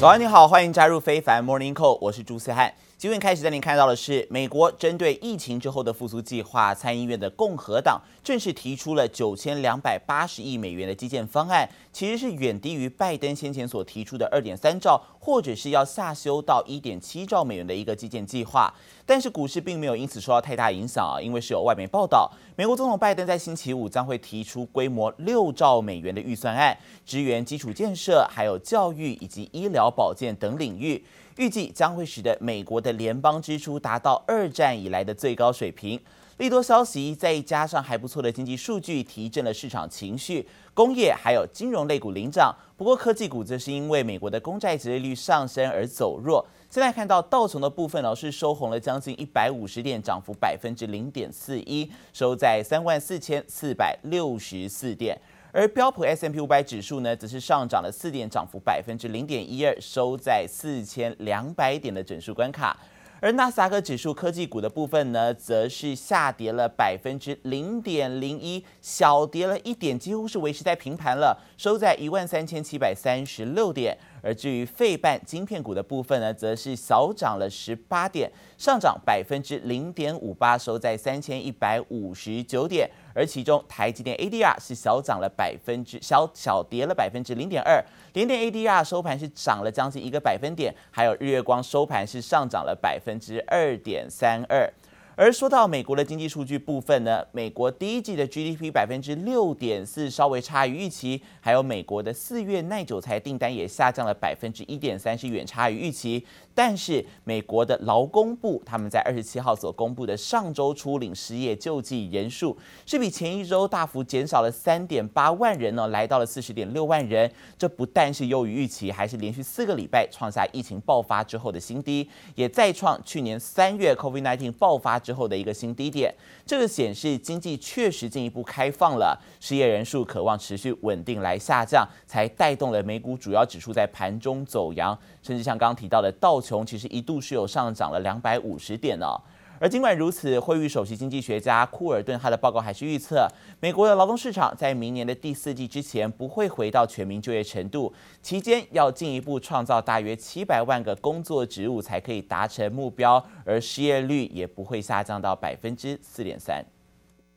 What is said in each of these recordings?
早安，你好，欢迎加入非凡 Morning Call，我是朱思翰。今天开始带您看到的是，美国针对疫情之后的复苏计划，参议院的共和党正式提出了九千两百八十亿美元的基建方案，其实是远低于拜登先前所提出的二点三兆，或者是要下修到一点七兆美元的一个基建计划。但是股市并没有因此受到太大影响啊，因为是有外媒报道，美国总统拜登在星期五将会提出规模六兆美元的预算案，支援基础建设、还有教育以及医疗保健等领域。预计将会使得美国的联邦支出达到二战以来的最高水平。利多消息再加上还不错的经济数据，提振了市场情绪。工业还有金融类股领涨，不过科技股则是因为美国的公债殖利率上升而走弱。现在看到道琼的部分呢，是收红了将近一百五十点，涨幅百分之零点四一，收在三万四千四百六十四点。而标普 S M P 五百指数呢，则是上涨了四点，涨幅百分之零点一二，收在四千两百点的整数关卡。而纳斯达克指数科技股的部分呢，则是下跌了百分之零点零一，小跌了一点，几乎是维持在平盘了，收在一万三千七百三十六点。而至于费半晶片股的部分呢，则是小涨了十八点，上涨百分之零点五八，收在三千一百五十九点。而其中台积电 ADR 是小涨了百分之小小跌了百分之零点二，联电 ADR 收盘是涨了将近一个百分点，还有日月光收盘是上涨了百分之二点三二。而说到美国的经济数据部分呢，美国第一季的 GDP 百分之六点四，稍微差于预期，还有美国的四月耐久财订单也下降了百分之一点三，是远差于预期。但是美国的劳工部他们在二十七号所公布的上周初领失业救济人数，是比前一周大幅减少了三点八万人呢，来到了四十点六万人。这不但是优于预期，还是连续四个礼拜创下疫情爆发之后的新低，也再创去年三月 COVID-19 爆发之后的一个新低点，这个显示经济确实进一步开放了，失业人数渴望持续稳定来下降，才带动了美股主要指数在盘中走扬，甚至像刚刚提到的道琼，其实一度是有上涨了两百五十点呢。而尽管如此，惠誉首席经济学家库尔顿他的报告还是预测，美国的劳动市场在明年的第四季之前不会回到全民就业程度，期间要进一步创造大约七百万个工作职务才可以达成目标，而失业率也不会下降到百分之四点三。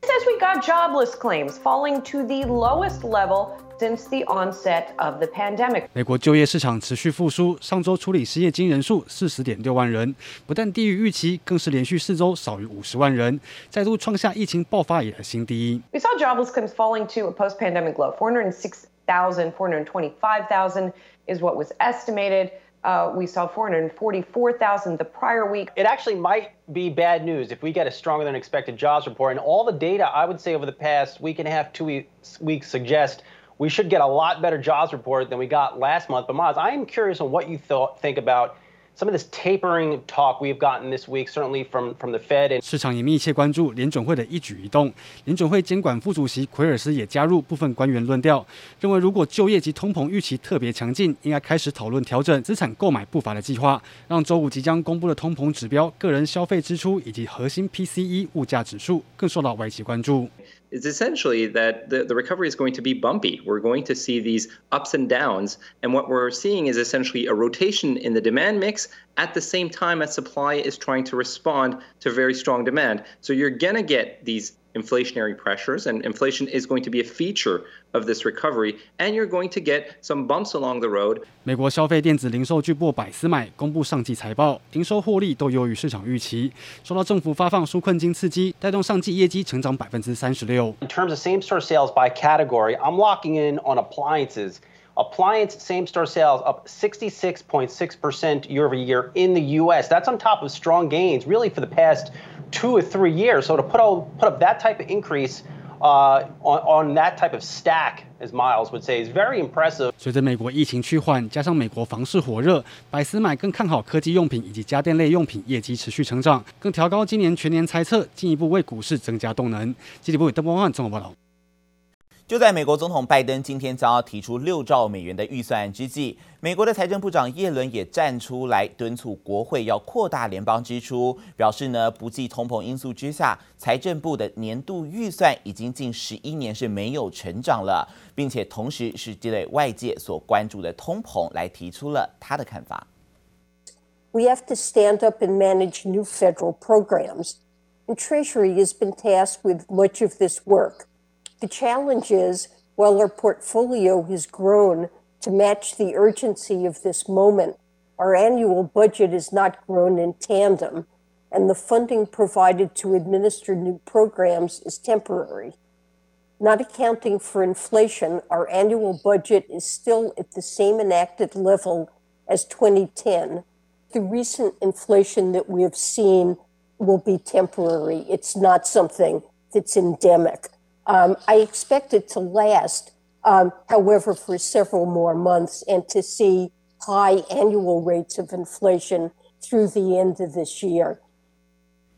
As we got jobless claims falling to the lowest level since the onset of the pandemic. 美国就业市场持续复苏，上周处理失业金人数四十点六万人，不但低于预期，更是连续四周少于五十万人，再度创下疫情爆发以来新低。We saw jobless claims falling to a post-pandemic low. 406,000, 425,000 is what was estimated. Uh, we saw 444,000 the prior week. It actually might be bad news if we get a stronger than expected jobs report. And all the data, I would say, over the past week and a half, two weeks, weeks suggest we should get a lot better jobs report than we got last month. But Maz, I am curious on what you thought, think about some of this tapering talk we've gotten this week, certainly from from the Fed. And 市场也密切关注联准会的一举一动。联准会监管副主席奎尔斯也加入部分官员论调，认为如果就业及通膨预期特别强劲，应该开始讨论调整资产购买步伐的计划，让周五即将公布的通膨指标、个人消费支出以及核心 PCE 物价指数更受到外界关注。Is essentially that the, the recovery is going to be bumpy. We're going to see these ups and downs. And what we're seeing is essentially a rotation in the demand mix at the same time as supply is trying to respond to very strong demand. So you're going to get these inflationary pressures, and inflation is going to be a feature of this recovery, and you're going to get some bumps along the road. 美国消费电子零售巨擘百思买公布上季财报，营收获利都优于市场预期，受到政府发放纾困金刺激，带动上季业绩成长百分之三十六。In terms of same-store sales by category, I'm locking in on appliances. Appliance same-store sales up 66.6% year over year in the U.S. That's on top of strong gains, really, for the past two or three years. So to put, all, put up that type of increase uh, on, on that type of stack, as Miles would say, is very impressive. 随着美国疫情趋缓，加上美国房市火热，百思买更看好科技用品以及家电类用品业绩持续成长，更调高今年全年猜测，进一步为股市增加动能。记者部邓波汉综合报道。就在美国总统拜登今天将要提出六兆美元的预算之际，美国的财政部长耶伦也站出来敦促国会要扩大联邦支出，表示呢，不计通膨因素之下，财政部的年度预算已经近十一年是没有成长了，并且同时是针对外界所关注的通膨来提出了他的看法。We have to stand up and manage new federal programs, and Treasury has been tasked with much of this work. The challenge is, while our portfolio has grown to match the urgency of this moment, our annual budget has not grown in tandem, and the funding provided to administer new programs is temporary. Not accounting for inflation, our annual budget is still at the same enacted level as 2010. The recent inflation that we have seen will be temporary. It's not something that's endemic. Um, I expect it to last, um, however, for several more months and to see high annual rates of inflation through the end of this year.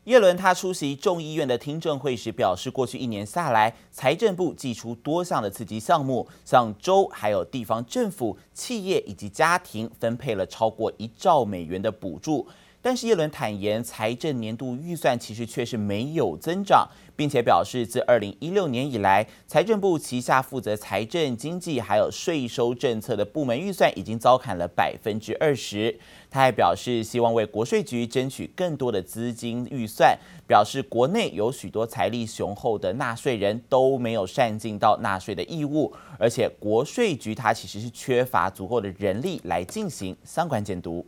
耶伦他出席众议院的听证会时表示，过去一年下来，财政部祭出多项的刺激项目，向州还有地方政府、企业以及家庭分配了超过一兆美元的补助。但是耶伦坦言，财政年度预算其实却是没有增长，并且表示，自二零一六年以来，财政部旗下负责财政、经济还有税收政策的部门预算已经遭砍了百分之二十。他还表示，希望为国税局争取更多的资金预算，表示国内有许多财力雄厚的纳税人都没有善尽到纳税的义务，而且国税局它其实是缺乏足够的人力来进行相关监督。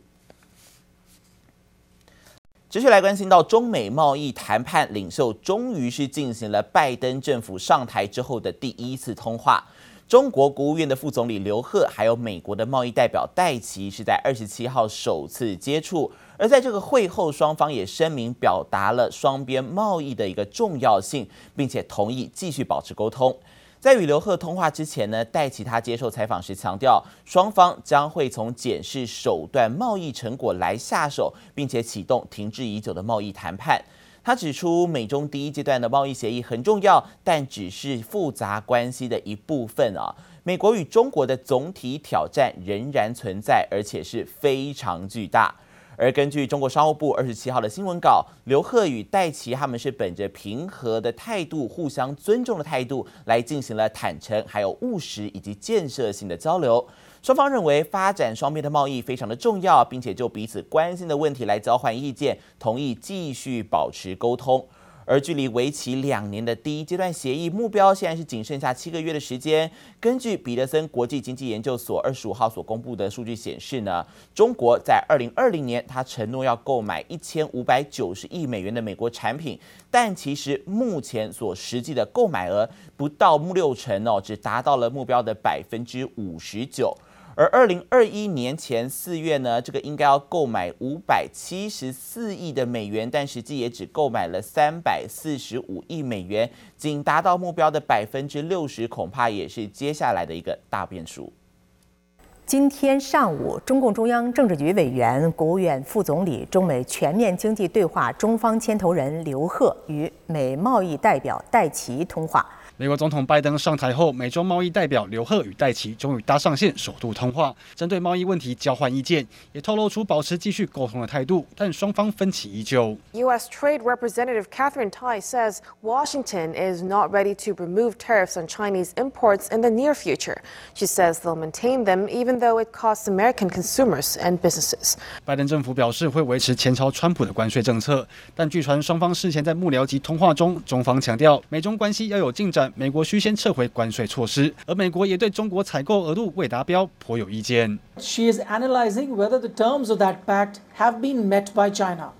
继续来关心到中美贸易谈判领袖终于是进行了拜登政府上台之后的第一次通话。中国国务院的副总理刘鹤还有美国的贸易代表戴琪是在二十七号首次接触，而在这个会后，双方也声明表达了双边贸易的一个重要性，并且同意继续保持沟通。在与刘鹤通话之前呢，戴琪他接受采访时强调，双方将会从检视手段贸易成果来下手，并且启动停滞已久的贸易谈判。他指出，美中第一阶段的贸易协议很重要，但只是复杂关系的一部分啊。美国与中国的总体挑战仍然存在，而且是非常巨大。而根据中国商务部二十七号的新闻稿，刘鹤与戴琪他们是本着平和的态度、互相尊重的态度来进行了坦诚、还有务实以及建设性的交流。双方认为发展双边的贸易非常的重要，并且就彼此关心的问题来交换意见，同意继续保持沟通。而距离为期两年的第一阶段协议目标，现在是仅剩下七个月的时间。根据彼得森国际经济研究所二十五号所公布的数据显示呢，中国在二零二零年，他承诺要购买一千五百九十亿美元的美国产品，但其实目前所实际的购买额不到六成哦，只达到了目标的百分之五十九。而二零二一年前四月呢，这个应该要购买五百七十四亿的美元，但实际也只购买了三百四十五亿美元，仅达到目标的百分之六十，恐怕也是接下来的一个大变数。今天上午，中共中央政治局委员、国务院副总理、中美全面经济对话中方牵头人刘鹤与美贸易代表戴琪通话。美国总统拜登上台后，美中贸易代表刘鹤与戴琪终于搭上线，首度通话，针对贸易问题交换意见，也透露出保持继续沟通的态度，但双方分歧依旧。U.S. Trade Representative Catherine Tai says Washington is not ready to remove tariffs on Chinese imports in the near future. She says they'll maintain them even though it costs American consumers and businesses. 拜登政府表示会维持前朝川普的关税政策，但据传双方事前在幕僚级通话中，中方强调美中关系要有进展。美国需先撤回关税措施，而美国也对中国采购额度未达标颇有意见。She is analyzing whether the terms of that pact have been met by China.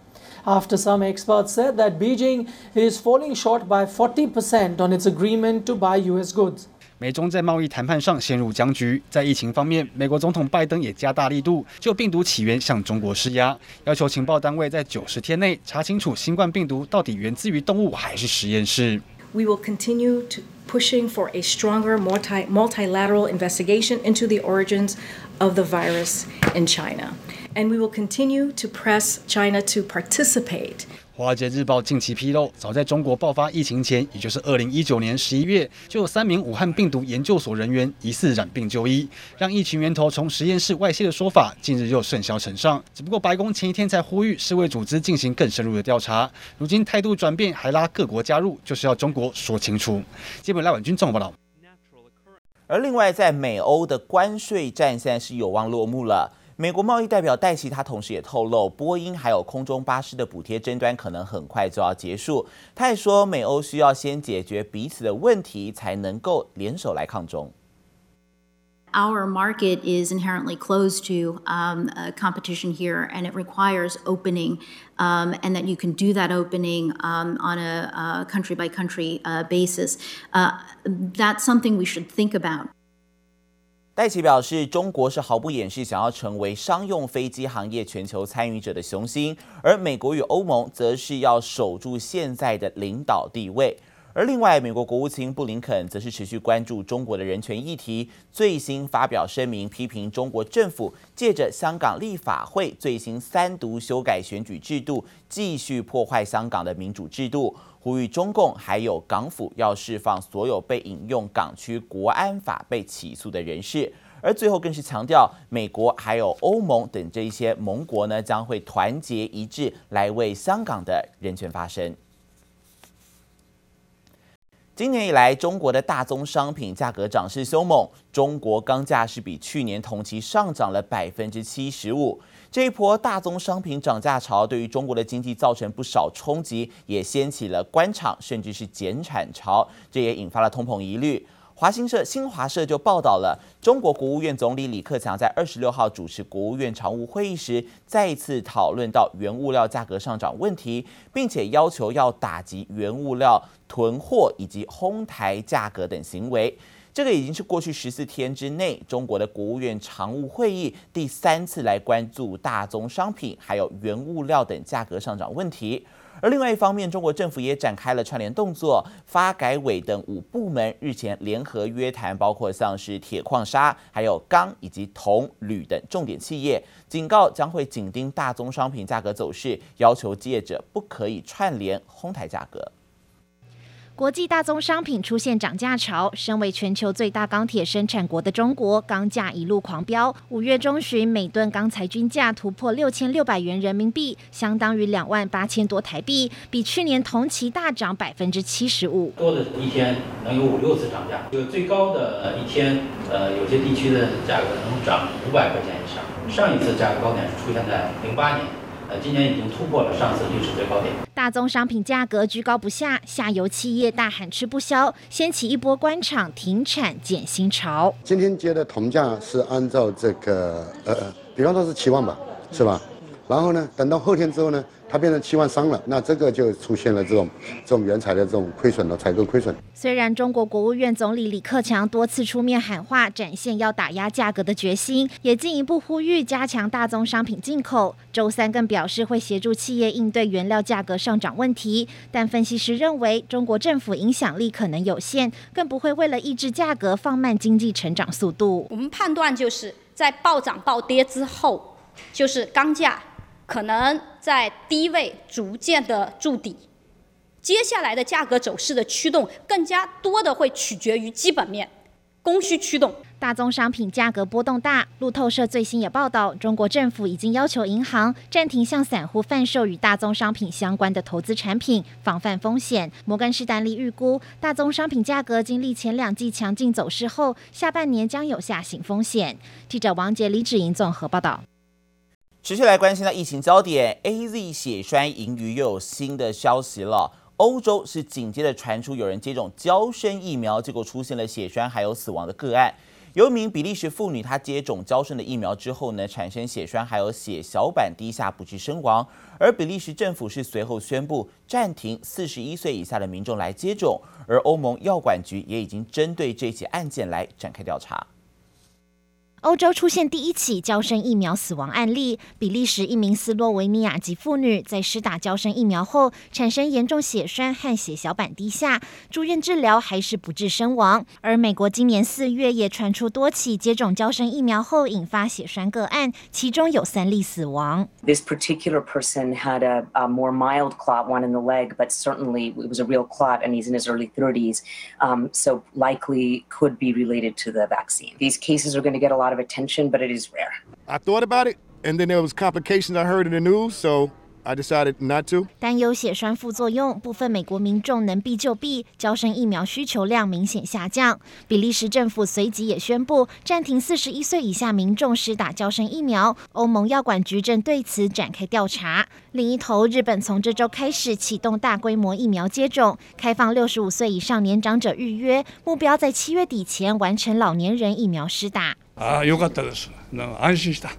After some experts said that Beijing is falling short by 40% on its agreement to buy U.S. goods. 美中在贸易谈判上陷入僵局。在疫情方面，美国总统拜登也加大力度就病毒起源向中国施压，要求情报单位在九十天内查清楚新冠病毒到底源自于动物还是实验室。We will continue to pushing for a stronger multi multilateral investigation into the origins of the virus in China. and we will continue to press China to participate. 华尔街日报近期披露，早在中国爆发疫情前，也就是二零一九年十一月，就有三名武汉病毒研究所人员疑似染病就医，让疫情源头从实验室外泄的说法，近日又甚嚣尘上。只不过白宫前一天才呼吁世卫组织进行更深入的调查，如今态度转变，还拉各国加入，就是要中国说清楚。基本赖婉君综合报道。而另外，在美欧的关税战现在是有望落幕了。美国贸易代表戴琪，他同时也透露，波音还有空中巴士的补贴争端可能很快就要结束。他也说，美欧需要先解决彼此的问题，才能够联手来抗中。Our market is inherently closed to um, competition here, and it requires opening, um, and that you can do that opening um, on a, a country by country uh, basis. Uh, that's something we should think about. 戴奇表示，中国是毫不掩饰想要成为商用飞机行业全球参与者的雄心，而美国与欧盟则是要守住现在的领导地位。而另外，美国国务卿布林肯则是持续关注中国的人权议题，最新发表声明批评中国政府借着香港立法会最新三读修改选举制度，继续破坏香港的民主制度。呼吁中共还有港府要释放所有被引用港区国安法被起诉的人士，而最后更是强调，美国还有欧盟等这一些盟国呢，将会团结一致来为香港的人权发声。今年以来，中国的大宗商品价格涨势凶猛，中国钢价是比去年同期上涨了百分之七十五。这一波大宗商品涨价潮，对于中国的经济造成不少冲击，也掀起了官场甚至是减产潮，这也引发了通膨疑虑。华新社、新华社就报道了，中国国务院总理李克强在二十六号主持国务院常务会议时，再次讨论到原物料价格上涨问题，并且要求要打击原物料囤货以及哄抬价格等行为。这个已经是过去十四天之内中国的国务院常务会议第三次来关注大宗商品还有原物料等价格上涨问题。而另外一方面，中国政府也展开了串联动作，发改委等五部门日前联合约谈，包括像是铁矿砂、还有钢以及铜、铝等重点企业，警告将会紧盯大宗商品价格走势，要求业者不可以串联哄抬价格。国际大宗商品出现涨价潮，身为全球最大钢铁生产国的中国，钢价一路狂飙。五月中旬，每吨钢材均价突破六千六百元人民币，相当于两万八千多台币，比去年同期大涨百分之七十五。多的一天能有五六次涨价，就最高的一天，呃，有些地区的价格能涨五百块钱以上。上一次价格高点是出现在零八年。呃，今年已经突破了上次历史最高点。大宗商品价格居高不下，下游企业大喊吃不消，掀起一波官场停产减薪潮。今天接的铜价是按照这个，呃，比方说是七万吧，是吧？然后呢，等到后天之后呢，它变成七万三了，那这个就出现了这种这种原材料这种亏损了，采购亏损。虽然中国国务院总理李克强多次出面喊话，展现要打压价格的决心，也进一步呼吁加强大宗商品进口。周三更表示会协助企业应对原料价格上涨问题，但分析师认为中国政府影响力可能有限，更不会为了抑制价格放慢经济成长速度。我们判断就是在暴涨暴跌之后，就是钢价。可能在低位逐渐的筑底，接下来的价格走势的驱动更加多的会取决于基本面，供需驱动。大宗商品价格波动大，路透社最新也报道，中国政府已经要求银行暂停向散户贩售与大宗商品相关的投资产品，防范风险。摩根士丹利预估，大宗商品价格经历前两季强劲走势后，下半年将有下行风险。记者王杰、李芷莹综合报道。持续来关心到疫情焦点，AZ 血栓盈余又有新的消息了。欧洲是紧接着传出有人接种娇生疫苗，结果出现了血栓还有死亡的个案。有一名比利时妇女，她接种娇生的疫苗之后呢，产生血栓还有血小板低下，不治身亡。而比利时政府是随后宣布暂停四十一岁以下的民众来接种，而欧盟药管局也已经针对这起案件来展开调查。欧洲出现第一起娇生疫苗死亡案例，比利时一名斯洛维尼亚籍妇女在施打娇生疫苗后产生严重血栓和血小板低下，住院治疗还是不治身亡。而美国今年四月也传出多起接种娇生疫苗后引发血栓个案，其中有三例死亡。This particular person had a, a more mild clot, one in the leg, but certainly it was a real clot, and he's in his early 30s, um, so likely could be related to the vaccine. These cases are going to get a lot Of attention, but it is rare. I thought about it, and then there was complications I heard in the news, so I decided not to. 担忧血栓副作用，部分美国民众能避就避，交生疫苗需求量明显下降。比利时政府随即也宣布暂停四十一岁以下民众施打交生疫苗。欧盟药管局正对此展开调查。另一头，日本从这周开始启动大规模疫苗接种，开放六十五岁以上年长者预约，目标在七月底前完成老年人疫苗施打。ああ，よかったです。安心した。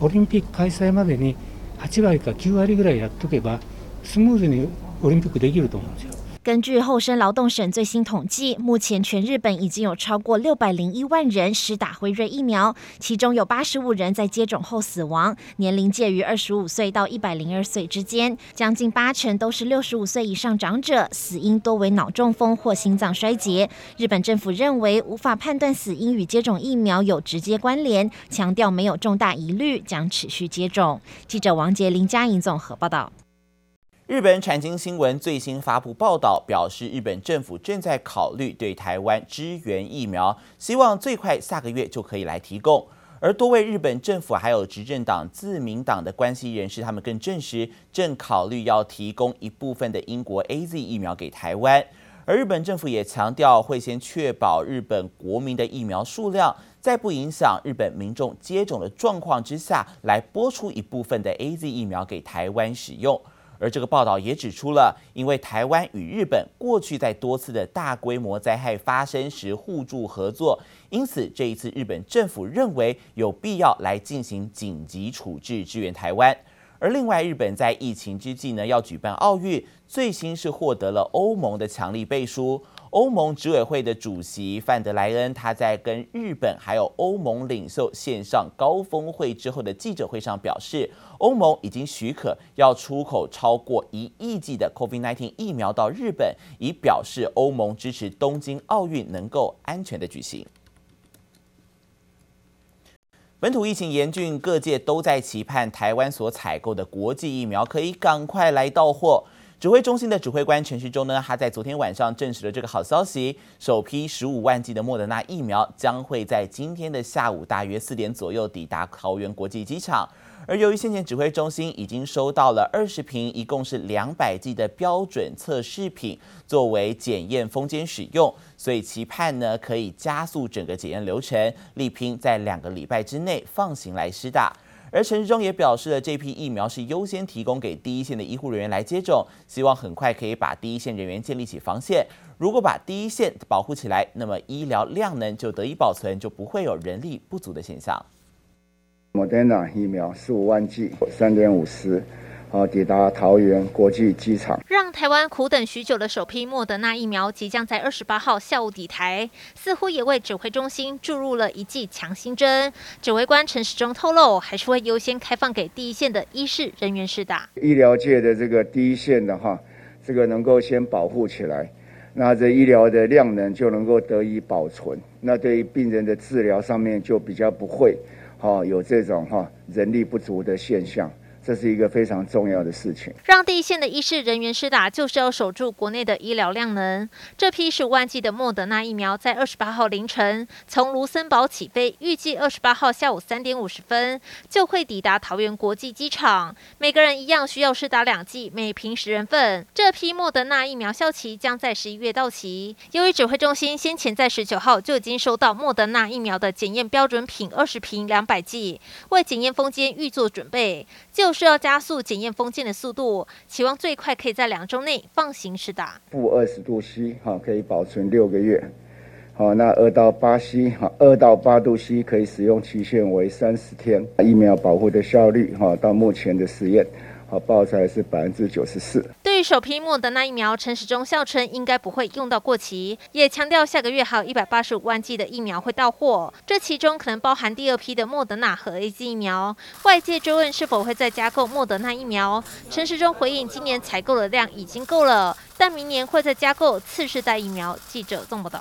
オリンピック開催までに8割か9割ぐらいやっとけばスムーズにオリンピックできると思うんですよ。根据厚生劳动省最新统计，目前全日本已经有超过六百零一万人施打辉瑞疫苗，其中有八十五人在接种后死亡，年龄介于二十五岁到一百零二岁之间，将近八成都是六十五岁以上长者，死因多为脑中风或心脏衰竭。日本政府认为无法判断死因与接种疫苗有直接关联，强调没有重大疑虑，将持续接种。记者王杰、林佳莹综合报道。日本产经新闻最新发布报道，表示日本政府正在考虑对台湾支援疫苗，希望最快下个月就可以来提供。而多位日本政府还有执政党自民党的关系人士，他们更证实正考虑要提供一部分的英国 AZ 疫苗给台湾。而日本政府也强调会先确保日本国民的疫苗数量，在不影响日本民众接种的状况之下，来拨出一部分的 AZ 疫苗给台湾使用。而这个报道也指出了，因为台湾与日本过去在多次的大规模灾害发生时互助合作，因此这一次日本政府认为有必要来进行紧急处置支援台湾。而另外，日本在疫情之际呢，要举办奥运，最新是获得了欧盟的强力背书。欧盟执委会的主席范德莱恩，他在跟日本还有欧盟领袖线上高峰会之后的记者会上表示，欧盟已经许可要出口超过一亿剂的 COVID-19 疫苗到日本，以表示欧盟支持东京奥运能够安全的举行。本土疫情严峻，各界都在期盼台湾所采购的国际疫苗可以赶快来到货。指挥中心的指挥官陈时中呢，他在昨天晚上证实了这个好消息，首批十五万剂的莫德纳疫苗将会在今天的下午大约四点左右抵达桃园国际机场。而由于先前指挥中心已经收到了二十瓶，一共是两百剂的标准测试品作为检验封间使用，所以期盼呢可以加速整个检验流程，力拼在两个礼拜之内放行来施打。而陈时中也表示了，这批疫苗是优先提供给第一线的医护人员来接种，希望很快可以把第一线人员建立起防线。如果把第一线保护起来，那么医疗量能就得以保存，就不会有人力不足的现象。莫德纳疫苗十五万剂，三点五十。好，抵达桃园国际机场。让台湾苦等许久的首批莫德纳疫苗即将在二十八号下午抵台，似乎也为指挥中心注入了一剂强心针。指挥官陈时中透露，还是会优先开放给第一线的医事人员施打。医疗界的这个第一线的哈，这个能够先保护起来，那这医疗的量能就能够得以保存。那对于病人的治疗上面就比较不会哈有这种哈人力不足的现象。这是一个非常重要的事情。让第一线的医事人员施打，就是要守住国内的医疗量能。这批十五万剂的莫德纳疫苗，在二十八号凌晨从卢森堡起飞，预计二十八号下午三点五十分就会抵达桃园国际机场。每个人一样需要施打两剂，每瓶十人份。这批莫德纳疫苗效期将在十一月到期。由于指挥中心先前在十九号就已经收到莫德纳疫苗的检验标准品二十瓶两百剂，为检验封检预做准备，就。需要加速检验封建的速度，期望最快可以在两周内放行施打。负二十度 C 哈，可以保存六个月。好，那二到八 C 哈，二到八度 C 可以使用期限为三十天。疫苗保护的效率哈，到目前的实验好报出来是百分之九十四。对首批莫德纳疫苗，陈时中笑称应该不会用到过期，也强调下个月还有一百八十五万剂的疫苗会到货，这其中可能包含第二批的莫德纳和 AZ 疫苗。外界追问是否会再加购莫德纳疫苗，陈时中回应今年采购的量已经够了，但明年会再加购次世代疫苗。记者宋报道。